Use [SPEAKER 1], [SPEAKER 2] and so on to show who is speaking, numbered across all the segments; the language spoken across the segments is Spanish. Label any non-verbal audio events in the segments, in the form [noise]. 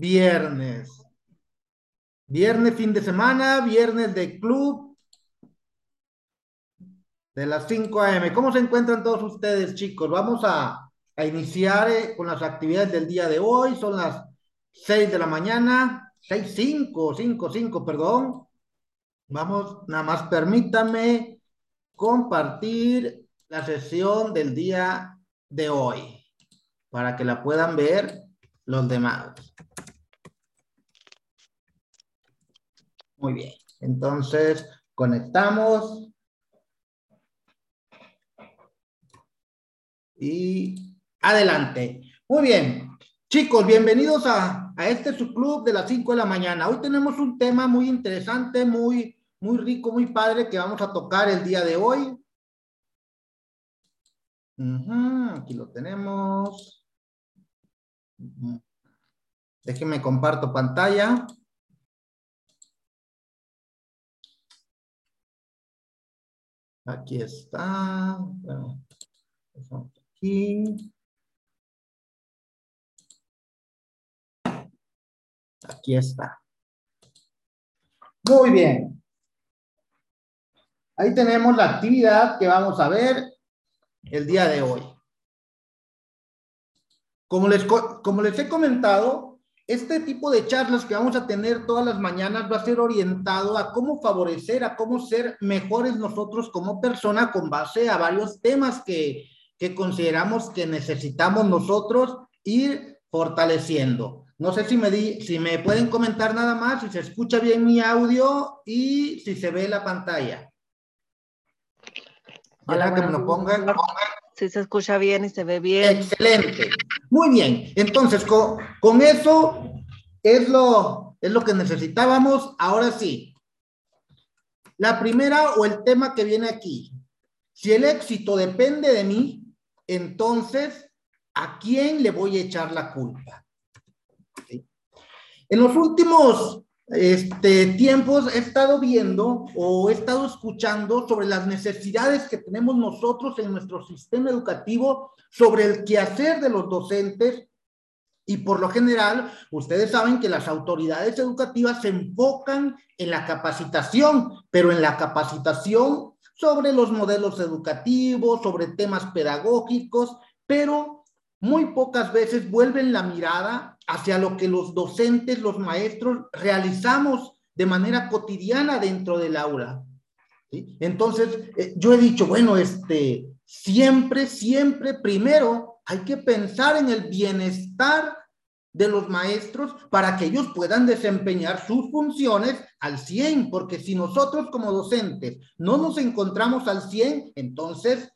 [SPEAKER 1] viernes. Viernes, fin de semana, viernes de club de las 5 a.m. ¿Cómo se encuentran todos ustedes, chicos? Vamos a, a iniciar eh, con las actividades del día de hoy. Son las 6 de la mañana, 6, 5, 5, 5, perdón. Vamos, nada más permítame compartir la sesión del día de hoy para que la puedan ver los demás. Muy bien. Entonces, conectamos. Y adelante. Muy bien. Chicos, bienvenidos a, a este subclub de las 5 de la mañana. Hoy tenemos un tema muy interesante, muy, muy rico, muy padre que vamos a tocar el día de hoy. aquí lo tenemos. Déjenme comparto pantalla. Aquí está. aquí. Aquí está. Muy bien. Ahí tenemos la actividad que vamos a ver el día de hoy. Como les, como les he comentado, este tipo de charlas que vamos a tener todas las mañanas va a ser orientado a cómo favorecer, a cómo ser mejores nosotros como persona con base a varios temas que, que consideramos que necesitamos nosotros ir fortaleciendo. No sé si me, di, si me pueden comentar nada más, si se escucha bien mi audio y si se ve la pantalla.
[SPEAKER 2] Hola, que me lo pongan. Si se escucha bien y se ve bien.
[SPEAKER 1] Excelente. Muy bien. Entonces, con, eso es lo, es lo que necesitábamos. Ahora sí. La primera o el tema que viene aquí. Si el éxito depende de mí, entonces, ¿a quién le voy a echar la culpa? En los últimos este, tiempos he estado viendo o he estado escuchando sobre las necesidades que tenemos nosotros en nuestro sistema educativo, sobre el quehacer de los docentes. Y por lo general, ustedes saben que las autoridades educativas se enfocan en la capacitación, pero en la capacitación sobre los modelos educativos, sobre temas pedagógicos, pero muy pocas veces vuelven la mirada hacia lo que los docentes, los maestros realizamos de manera cotidiana dentro del aula. Entonces, eh, yo he dicho, bueno, este, siempre, siempre, primero hay que pensar en el bienestar de los maestros para que ellos puedan desempeñar sus funciones al 100, porque si nosotros como docentes no nos encontramos al 100, entonces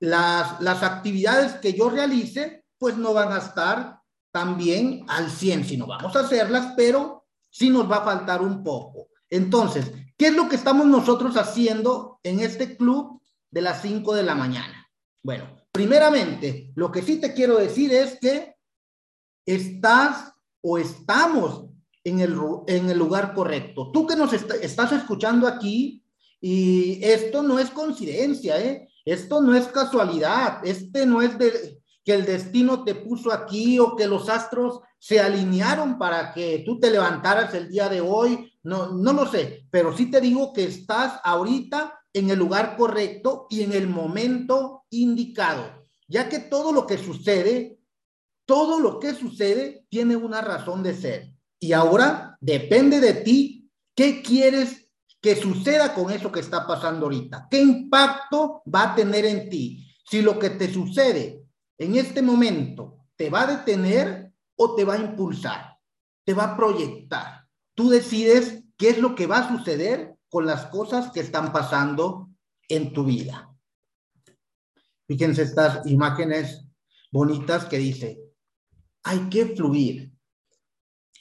[SPEAKER 1] las, las actividades que yo realice, pues no van a estar también al 100, si no vamos a hacerlas, pero sí nos va a faltar un poco. Entonces, ¿qué es lo que estamos nosotros haciendo en este club de las 5 de la mañana? Bueno, primeramente, lo que sí te quiero decir es que estás o estamos en el, en el lugar correcto. Tú que nos estás escuchando aquí, y esto no es coincidencia, ¿eh? Esto no es casualidad, este no es de, que el destino te puso aquí o que los astros se alinearon para que tú te levantaras el día de hoy. No, no lo sé, pero sí te digo que estás ahorita en el lugar correcto y en el momento indicado, ya que todo lo que sucede, todo lo que sucede tiene una razón de ser. Y ahora depende de ti qué quieres que suceda con eso que está pasando ahorita. ¿Qué impacto va a tener en ti? Si lo que te sucede en este momento te va a detener o te va a impulsar, te va a proyectar. Tú decides qué es lo que va a suceder con las cosas que están pasando en tu vida. Fíjense estas imágenes bonitas que dice, hay que fluir.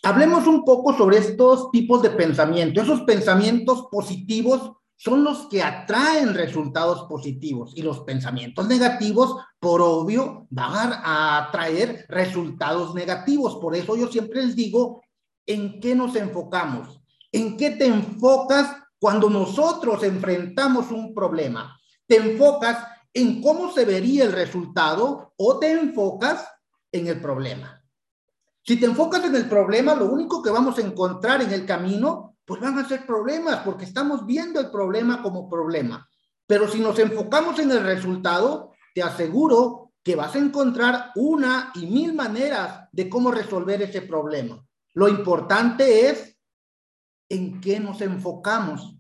[SPEAKER 1] Hablemos un poco sobre estos tipos de pensamiento, esos pensamientos positivos son los que atraen resultados positivos y los pensamientos negativos, por obvio, van a atraer resultados negativos. Por eso yo siempre les digo, ¿en qué nos enfocamos? ¿En qué te enfocas cuando nosotros enfrentamos un problema? ¿Te enfocas en cómo se vería el resultado o te enfocas en el problema? Si te enfocas en el problema, lo único que vamos a encontrar en el camino, pues van a ser problemas, porque estamos viendo el problema como problema. Pero si nos enfocamos en el resultado, te aseguro que vas a encontrar una y mil maneras de cómo resolver ese problema. Lo importante es en qué nos enfocamos.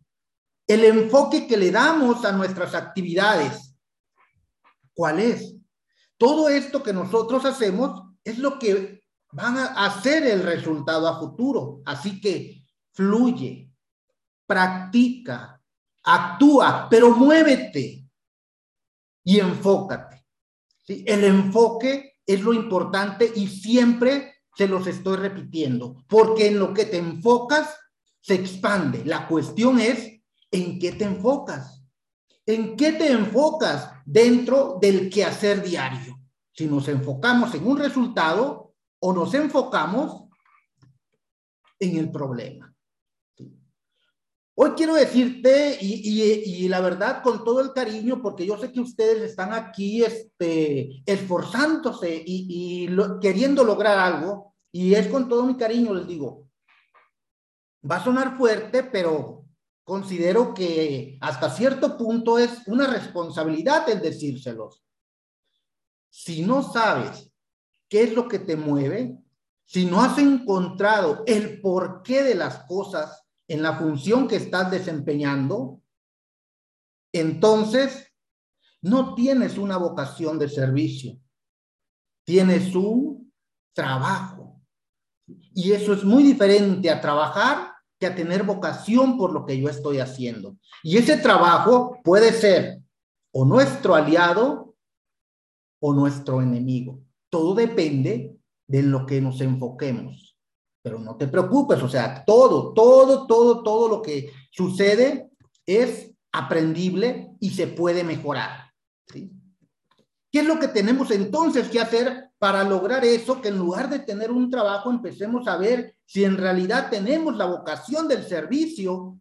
[SPEAKER 1] El enfoque que le damos a nuestras actividades. ¿Cuál es? Todo esto que nosotros hacemos es lo que van a hacer el resultado a futuro. Así que fluye, practica, actúa, pero muévete y enfócate. El enfoque es lo importante y siempre se los estoy repitiendo, porque en lo que te enfocas se expande. La cuestión es en qué te enfocas. ¿En qué te enfocas dentro del quehacer diario? Si nos enfocamos en un resultado, o nos enfocamos en el problema. Hoy quiero decirte, y, la verdad con todo el cariño, porque yo sé que ustedes están aquí este, esforzándose y, queriendo lograr algo, y es con todo mi cariño, les digo, va a sonar fuerte, pero considero que hasta cierto punto es una responsabilidad el decírselos. Si no sabes qué es lo que te mueve, si no has encontrado el porqué de las cosas en la función que estás desempeñando, entonces no tienes una vocación de servicio, tienes un trabajo. Y eso es muy diferente a trabajar que a tener vocación por lo que yo estoy haciendo. Y ese trabajo puede ser o nuestro aliado o nuestro enemigo. Todo depende de lo que nos enfoquemos. Pero no te preocupes, o sea, todo, todo, todo, todo lo que sucede es aprendible y se puede mejorar. ¿sí? ¿Qué es lo que tenemos entonces que hacer para lograr eso? Que en lugar de tener un trabajo empecemos a ver si en realidad tenemos la vocación del servicio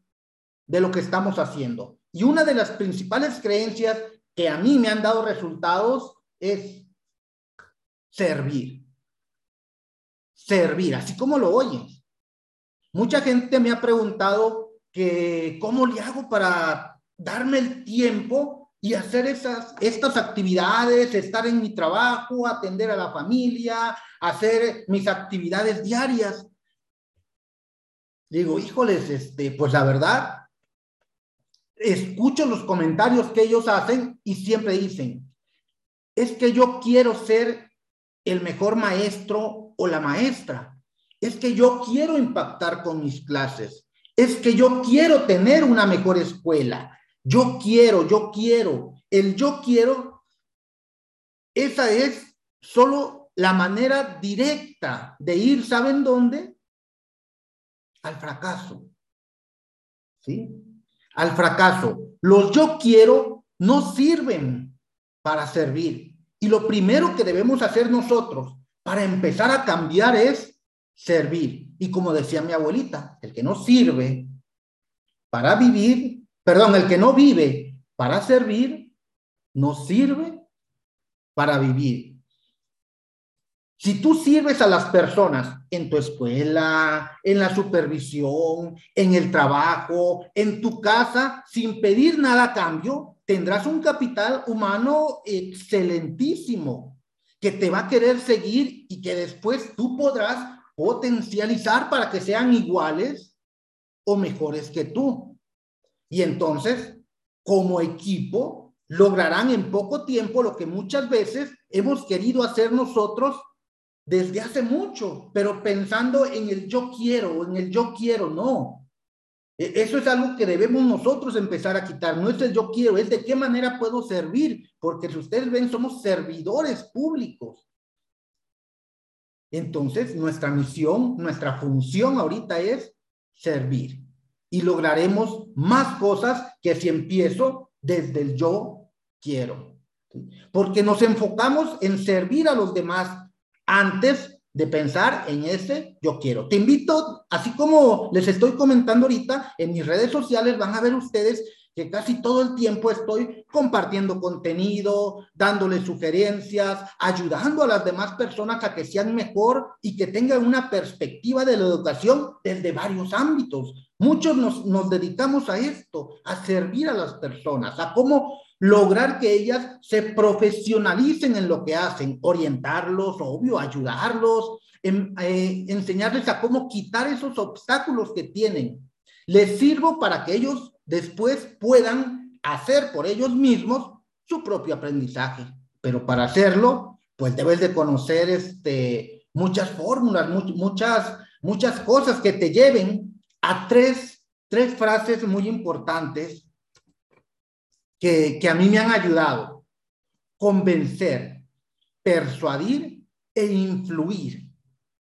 [SPEAKER 1] de lo que estamos haciendo. Y una de las principales creencias que a mí me han dado resultados es servir. Servir, así como lo oyes. Mucha gente me ha preguntado que cómo le hago para darme el tiempo y hacer esas, estas actividades, estar en mi trabajo, atender a la familia, hacer mis actividades diarias. Digo, híjoles, este, pues la verdad, escucho los comentarios que ellos hacen y siempre dicen, es que yo quiero ser el mejor maestro o la maestra. Es que yo quiero impactar con mis clases. Es que yo quiero tener una mejor escuela. Yo quiero, yo quiero. El yo quiero, esa es solo la manera directa de ir, ¿saben dónde? Al fracaso. ¿Sí? Al fracaso. Los yo quiero no sirven para servir. Y lo primero que debemos hacer nosotros para empezar a cambiar es servir. Y como decía mi abuelita, el que no sirve para vivir, perdón, el que no vive para servir, no sirve para vivir. Si tú sirves a las personas en tu escuela, en la supervisión, en el trabajo, en tu casa, sin pedir nada a cambio, tendrás un capital humano excelentísimo que te va a querer seguir y que después tú podrás potencializar para que sean iguales o mejores que tú. Y entonces, como equipo, lograrán en poco tiempo lo que muchas veces hemos querido hacer nosotros desde hace mucho, pero pensando en el yo quiero o en el yo quiero, no. E, eso es algo que debemos nosotros empezar a quitar. No es el yo quiero, es de qué manera puedo servir, porque si ustedes ven, somos servidores públicos. Entonces, nuestra misión, nuestra función ahorita es servir. Y lograremos más cosas que si empiezo desde el yo quiero. Porque nos enfocamos en servir a los demás antes de pensar en ese yo quiero. Te invito, así como les estoy comentando ahorita, en mis redes sociales van a ver ustedes que casi todo el tiempo estoy compartiendo contenido, dándole sugerencias, ayudando a las demás personas a que sean mejor y que tengan una perspectiva de la educación desde varios ámbitos. Muchos nos, nos dedicamos a esto, a servir a las personas, a cómo lograr que ellas se profesionalicen en lo que hacen, orientarlos, obvio, ayudarlos, en, eh, enseñarles a cómo quitar esos obstáculos que tienen. Les sirvo para que ellos después puedan hacer por ellos mismos su propio aprendizaje. Pero para hacerlo, pues debes de conocer este, muchas fórmulas, muchas, muchas cosas que te lleven a tres, tres frases muy importantes que, a mí me han ayudado. Convencer, persuadir e influir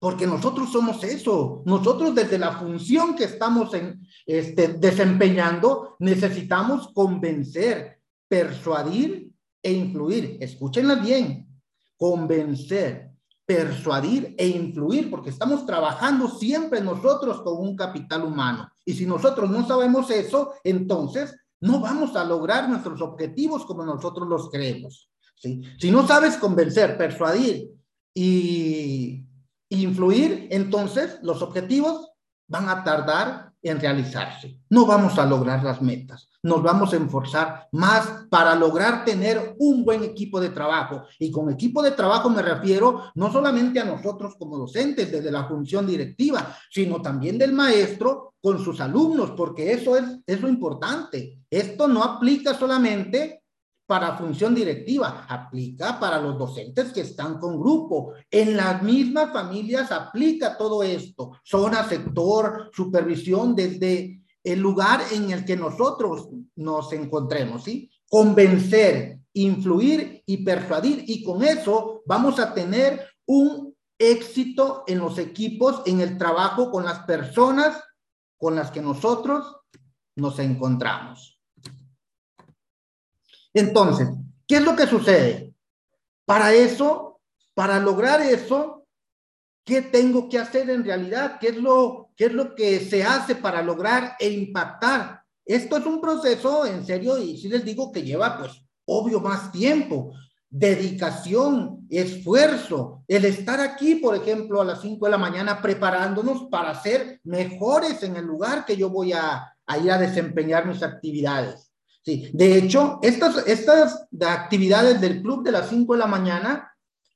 [SPEAKER 1] porque nosotros somos eso. Nosotros desde la función que estamos en, este, desempeñando necesitamos convencer, persuadir e influir. Escúchenla bien. Convencer, persuadir e influir, porque estamos trabajando siempre nosotros con un capital humano. Y si nosotros no sabemos eso, entonces no vamos a lograr nuestros objetivos como nosotros los creemos. Si no sabes convencer, persuadir y influir, entonces los objetivos van a tardar en realizarse. No vamos a lograr las metas. Nos vamos a esforzar más para lograr tener un buen equipo de trabajo. Y con equipo de trabajo me refiero no solamente a nosotros como docentes desde la función directiva, sino también del maestro con sus alumnos, porque eso es, es lo importante. Esto no aplica solamente para función directiva, aplica para los docentes que están con grupo. En las mismas familias aplica todo esto, zona, sector, supervisión, desde el lugar en el que nosotros nos encontremos, ¿sí? Convencer, influir y persuadir. Y con eso vamos a tener un éxito en los equipos, en el trabajo con las personas con las que nosotros nos encontramos. Entonces, ¿qué es lo que sucede? Para eso, para lograr eso, ¿qué tengo que hacer en realidad? ¿Qué es lo, qué es lo que se hace para lograr e impactar? Esto es un proceso, en serio, y si les digo que lleva, pues, obvio, más tiempo, dedicación, esfuerzo, el estar aquí, por ejemplo, a las 5 de la mañana preparándonos para ser mejores en el lugar que yo voy a, ir a desempeñar mis actividades. Sí, de hecho, estas, estas actividades del club de las 5 de la mañana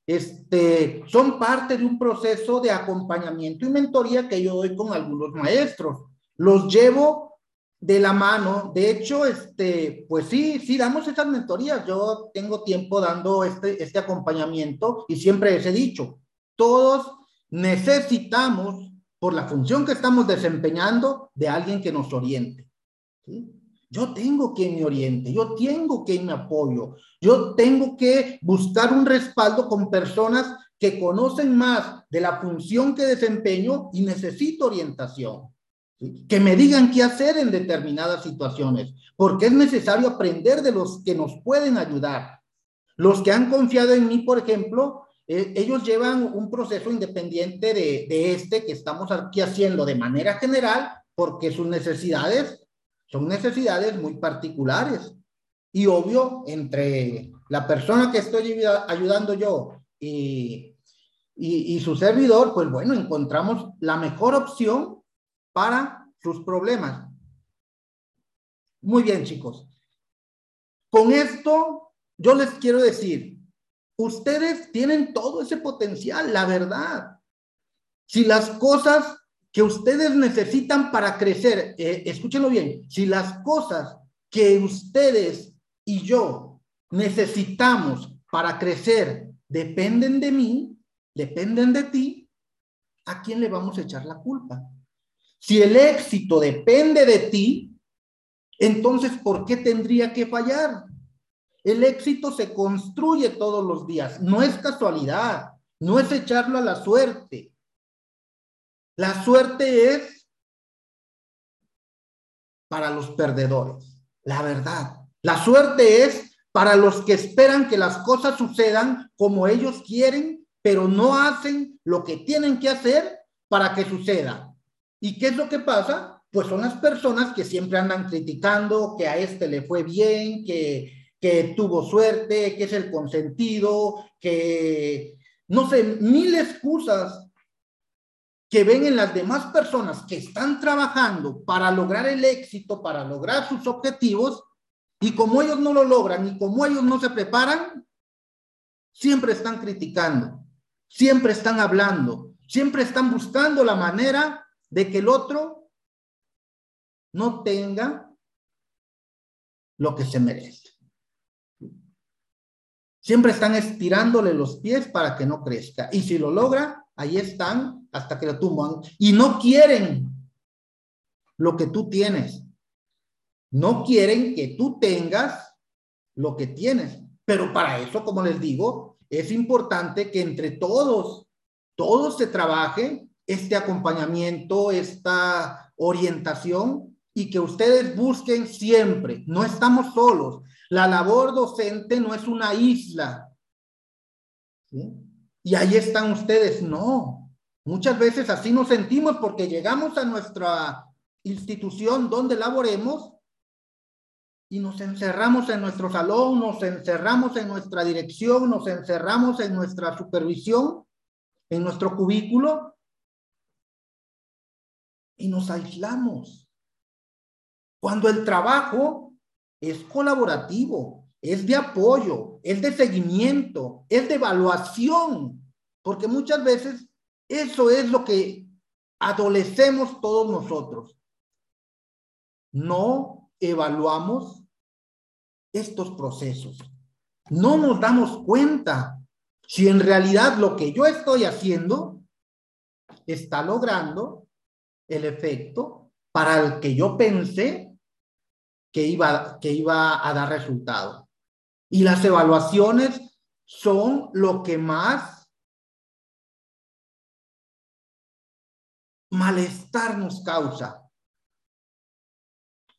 [SPEAKER 1] este, son parte de un proceso de acompañamiento y mentoría que yo doy con algunos maestros. Los llevo de la mano. De hecho, este, pues sí, sí, damos esas mentorías. Yo tengo tiempo dando este, este acompañamiento y siempre les he dicho, todos necesitamos, por la función que estamos desempeñando, de alguien que nos oriente. Yo tengo quien me oriente, yo tengo quien me apoyo, yo tengo que buscar un respaldo con personas que conocen más de la función que desempeño y necesito orientación. Que me digan qué hacer en determinadas situaciones, porque es necesario aprender de los que nos pueden ayudar. Los que han confiado en mí, por ejemplo, eh, ellos llevan un proceso independiente de, este que estamos aquí haciendo de manera general, porque sus necesidades son necesidades muy particulares. Y obvio, entre la persona que estoy ayudando yo y, y, su servidor, pues bueno, encontramos la mejor opción para sus problemas. Muy bien, chicos. Con esto, yo les quiero decir, ustedes tienen todo ese potencial, la verdad. Si las cosas que ustedes necesitan para crecer, eh, escúchenlo bien, si las cosas que ustedes y yo necesitamos para crecer dependen de mí, dependen de ti, ¿a quién le vamos a echar la culpa? Si el éxito depende de ti, entonces, ¿por qué tendría que fallar? El éxito se construye todos los días, no es casualidad, no es echarlo a la suerte, la suerte es para los perdedores, la verdad. La suerte es para los que esperan que las cosas sucedan como ellos quieren, pero no hacen lo que tienen que hacer para que suceda. ¿Y qué es lo que pasa? pues son las personas que siempre andan criticando que a este le fue bien, que, que tuvo suerte, que es el consentido, que no sé, mil excusas que ven en las demás personas que están trabajando para lograr el éxito, para lograr sus objetivos, y como ellos no lo logran y como ellos no se preparan, siempre están criticando, siempre están hablando, siempre están buscando la manera de que el otro no tenga lo que se merece. Siempre están estirándole los pies para que no crezca. Y si lo logra, ahí están hasta que lo tumban. Y no quieren lo que tú tienes. No quieren que tú tengas lo que tienes. Pero para eso, como les digo, es importante que entre todos, todos se trabaje este acompañamiento, esta orientación y que ustedes busquen siempre. No estamos solos. La labor docente no es una isla. Y ahí están ustedes. No. Muchas veces así nos sentimos porque llegamos a nuestra institución donde laboremos y nos encerramos en nuestro salón, nos encerramos en nuestra dirección, nos encerramos en nuestra supervisión, en nuestro cubículo y nos aislamos. Cuando el trabajo es colaborativo, es de apoyo, es de seguimiento, es de evaluación, porque muchas veces eso es lo que adolecemos todos nosotros. No evaluamos estos procesos. No nos damos cuenta si en realidad lo que yo estoy haciendo está logrando el efecto para el que yo pensé que iba, que iba a dar resultado. Y las evaluaciones son lo que más malestar nos causa.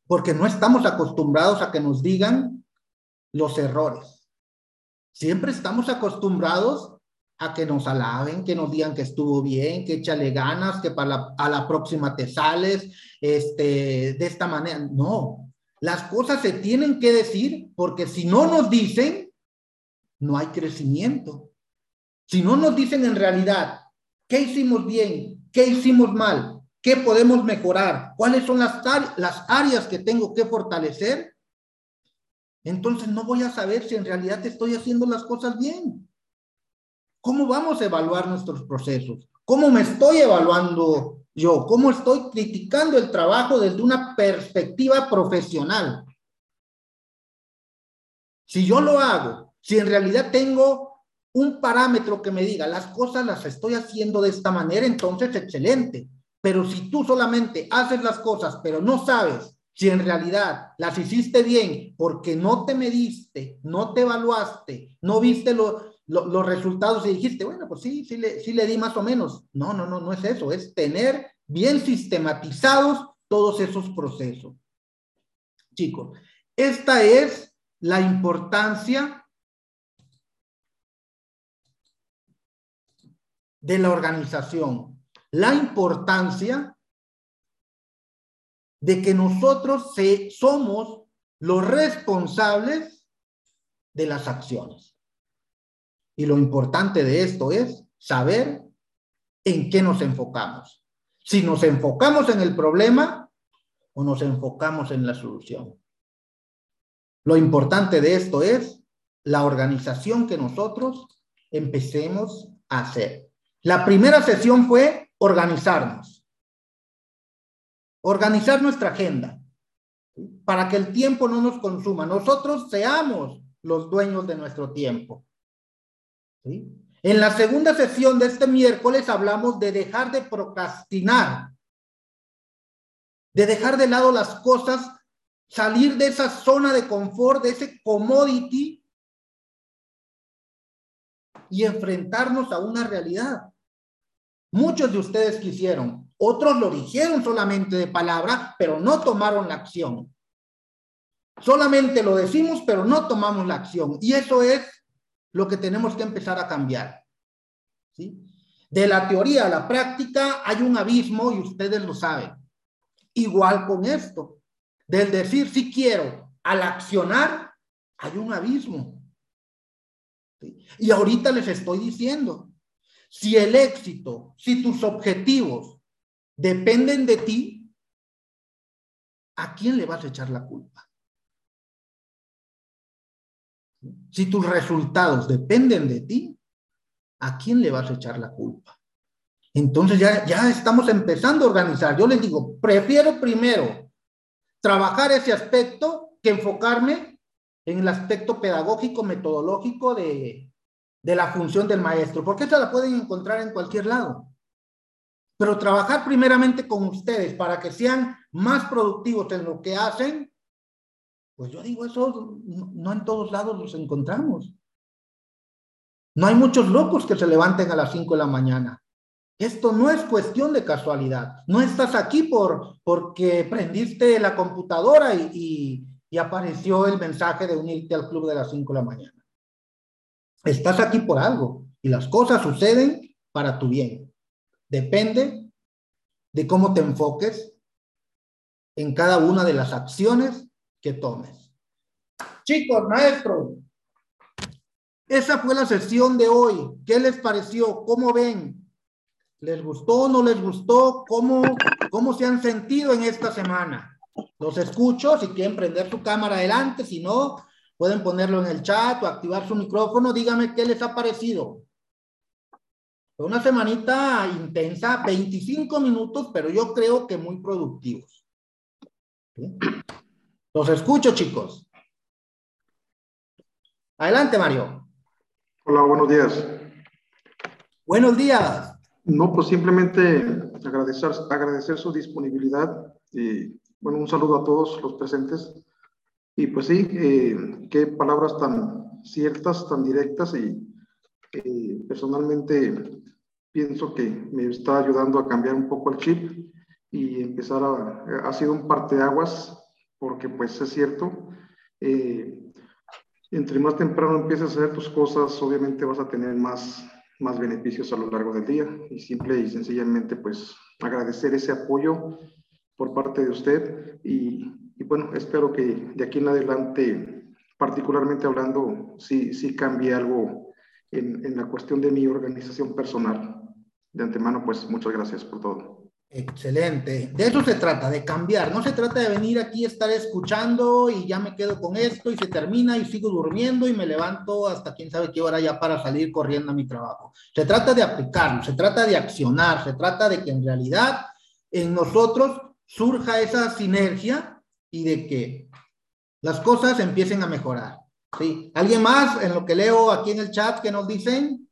[SPEAKER 1] Porque no estamos acostumbrados a que nos digan los errores. Siempre estamos acostumbrados a que nos alaben, que nos digan que estuvo bien, que échale ganas, que para la, a la próxima te sales, este, de esta manera. No, las cosas se tienen que decir porque si no nos dicen, no hay crecimiento. Si no nos dicen en realidad qué hicimos bien, qué hicimos mal, qué podemos mejorar, cuáles son las, las áreas que tengo que fortalecer, entonces no voy a saber si en realidad estoy haciendo las cosas bien. ¿Cómo vamos a evaluar nuestros procesos? ¿Cómo me estoy evaluando yo? ¿Cómo estoy criticando el trabajo desde una perspectiva profesional? Si yo lo hago, si en realidad tengo un parámetro que me diga las cosas las estoy haciendo de esta manera, entonces excelente. Pero si tú solamente haces las cosas, pero no sabes si en realidad las hiciste bien porque no te mediste, no te evaluaste, no viste lo, los resultados y dijiste, bueno, pues sí, sí le, sí le di más o menos. No, no, no, no es eso, es tener bien sistematizados todos esos procesos. Chicos, esta es la importancia de la organización, la importancia de que nosotros somos los responsables de las acciones. Y lo importante de esto es saber en qué nos enfocamos. Si nos enfocamos en el problema o nos enfocamos en la solución. Lo importante de esto es la organización que nosotros empecemos a hacer. La primera sesión fue organizarnos. Organizar nuestra agenda para que el tiempo no nos consuma. Nosotros seamos los dueños de nuestro tiempo. En la segunda sesión de este miércoles hablamos de dejar de procrastinar, de dejar de lado las cosas, salir de esa zona de confort, de ese commodity y enfrentarnos a una realidad. Muchos de ustedes quisieron, otros lo dijeron solamente de palabra, pero no tomaron la acción. Solamente lo decimos, pero no tomamos la acción. Y eso es lo que tenemos que empezar a cambiar. ¿sí? De la teoría a la práctica hay un abismo y ustedes lo saben. Igual con esto, del decir si quiero al accionar, hay un abismo. Y ahorita les estoy diciendo, si el éxito, si tus objetivos dependen de ti, ¿a quién le vas a echar la culpa? Si tus resultados dependen de ti, ¿a quién le vas a echar la culpa? Entonces ya, ya estamos empezando a organizar. Yo les digo, prefiero primero trabajar ese aspecto que enfocarme en el aspecto pedagógico, metodológico de, de la función del maestro, porque esa la pueden encontrar en cualquier lado. Pero trabajar primeramente con ustedes para que sean más productivos en lo que hacen, pues yo digo, eso no en todos lados los encontramos. No hay muchos locos que se levanten a las 5 de la mañana. Esto no es cuestión de casualidad. No estás aquí por, porque prendiste la computadora y, y apareció el mensaje de unirte al club de las 5 de la mañana. Estás aquí por algo y las cosas suceden para tu bien. Depende de cómo te enfoques en cada una de las acciones que tomes. Chicos, maestros, esa fue la sesión de hoy. ¿Qué les pareció? ¿Cómo ven? ¿Les gustó no les gustó? ¿Cómo, ¿Cómo se han sentido en esta semana? Los escucho, si quieren prender su cámara adelante, si no, Pueden ponerlo en el chat o activar su micrófono. Dígame qué les ha parecido. Fue una semanita intensa, 25 minutos, pero yo creo que muy productivos. Los escucho, chicos. Adelante, Mario.
[SPEAKER 3] Hola, buenos días.
[SPEAKER 1] Buenos días.
[SPEAKER 3] No, pues simplemente agradecer, agradecer su disponibilidad y, bueno, un saludo a todos los presentes. Y pues sí, eh, qué palabras tan ciertas, tan directas y eh, personalmente pienso que me está ayudando a cambiar un poco el chip y empezar a, ha sido un parteaguas porque pues es cierto, eh, entre más temprano empieces a hacer tus cosas, obviamente vas a tener más, más beneficios a lo largo del día y simple y sencillamente pues agradecer ese apoyo por parte de usted y bueno, espero que de aquí en adelante, particularmente hablando, sí, sí cambie algo en, en la cuestión de mi organización personal. De antemano, pues muchas gracias por todo.
[SPEAKER 1] Excelente. De eso se trata, de cambiar. No se trata de venir aquí estar escuchando y ya me quedo con esto y se termina y sigo durmiendo y me levanto hasta quién sabe qué hora ya para salir corriendo a mi trabajo. Se trata de aplicarlo, se trata de accionar, se trata de que en realidad en nosotros surja esa sinergia y de que las cosas empiecen a mejorar. ¿sí? ¿Alguien más en lo que leo aquí en el chat que nos dicen?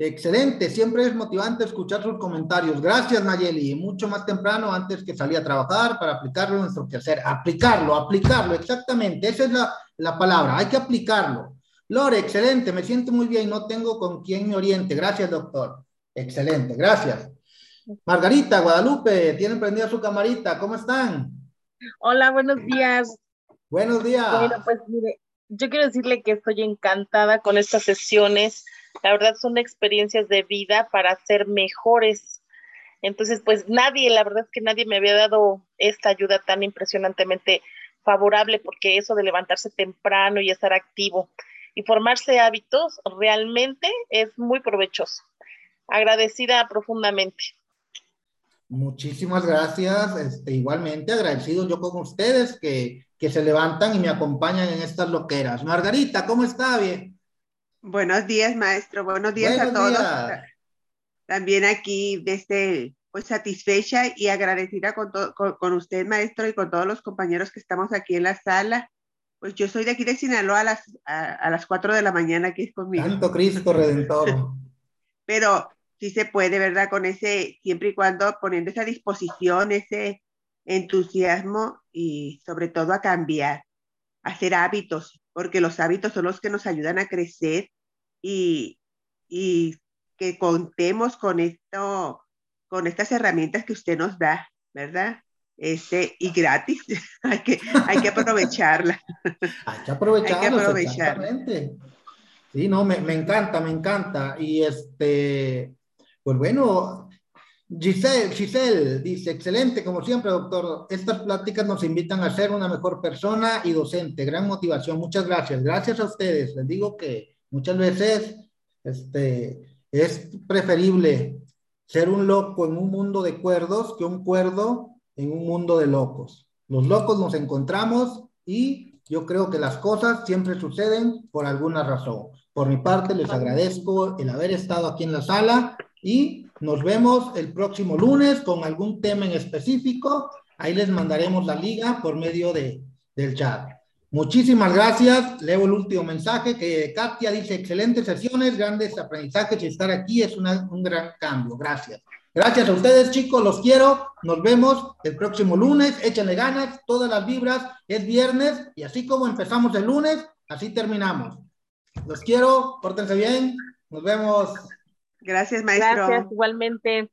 [SPEAKER 1] Excelente, siempre es motivante escuchar sus comentarios. Gracias, Nayeli. Mucho más temprano, antes que salir a trabajar, para aplicarlo en nuestro quehacer. Aplicarlo, aplicarlo, exactamente. Esa es la, la palabra. Hay que aplicarlo. Lore, excelente, me siento muy bien. No tengo con quién me oriente. Gracias, doctor. Excelente, gracias. Margarita, Guadalupe, tienen prendida su camarita. ¿Cómo están?
[SPEAKER 4] Hola, buenos días.
[SPEAKER 1] Buenos días.
[SPEAKER 4] Bueno, pues mire, yo quiero decirle que estoy encantada con estas sesiones. La verdad son experiencias de vida para ser mejores. Entonces, pues nadie, la verdad es que nadie me había dado esta ayuda tan impresionantemente favorable porque eso de levantarse temprano y estar activo y formarse hábitos realmente es muy provechoso. Agradecida profundamente.
[SPEAKER 1] Muchísimas gracias. Este, igualmente agradecido yo con ustedes que, que se levantan y me acompañan en estas loqueras. Margarita, ¿cómo está? Bien.
[SPEAKER 5] Buenos días, maestro. Buenos días a todos. También aquí desde pues satisfecha y agradecida con, con, usted, maestro, y con todos los compañeros que estamos aquí en la sala. Pues yo soy de aquí de Sinaloa a las, a, a las 4 de la mañana, aquí es conmigo.
[SPEAKER 1] Santo Cristo Redentor. [laughs]
[SPEAKER 5] Pero sí se puede, ¿verdad? Con ese, siempre y cuando poniendo esa disposición, ese entusiasmo y sobre todo a cambiar, a hacer hábitos, porque los hábitos son los que nos ayudan a crecer y, y que contemos con esto, con estas herramientas que usted nos da, ¿verdad? Este, y gratis, [laughs] hay que, hay que aprovecharla. [laughs]
[SPEAKER 1] Hay que aprovecharla. hay que aprovecharla. Sí, no, me, me, encanta, me encanta. Y este, pues bueno, Giselle, Giselle dice, excelente, como siempre, doctor. Estas pláticas nos invitan a ser una mejor persona y docente. Gran motivación. Muchas gracias. Gracias a ustedes. Les digo que muchas veces este, es preferible ser un loco en un mundo de cuerdos que un cuerdo en un mundo de locos. Los locos nos encontramos y yo creo que las cosas siempre suceden por alguna razón. Por mi parte, les agradezco el haber estado aquí en la sala y nos vemos el próximo lunes con algún tema en específico. Ahí les mandaremos la liga por medio de, del chat. Muchísimas gracias. Leo el último mensaje que Katia dice, excelentes sesiones, grandes aprendizajes y estar aquí es un gran cambio. Gracias. Gracias a ustedes, chicos, los quiero. Nos vemos el próximo lunes. Échenle ganas, todas las vibras. Es viernes y así como empezamos el lunes, así terminamos. Los quiero, pórtense bien. Nos vemos.
[SPEAKER 5] Gracias, maestro.
[SPEAKER 4] Gracias, igualmente.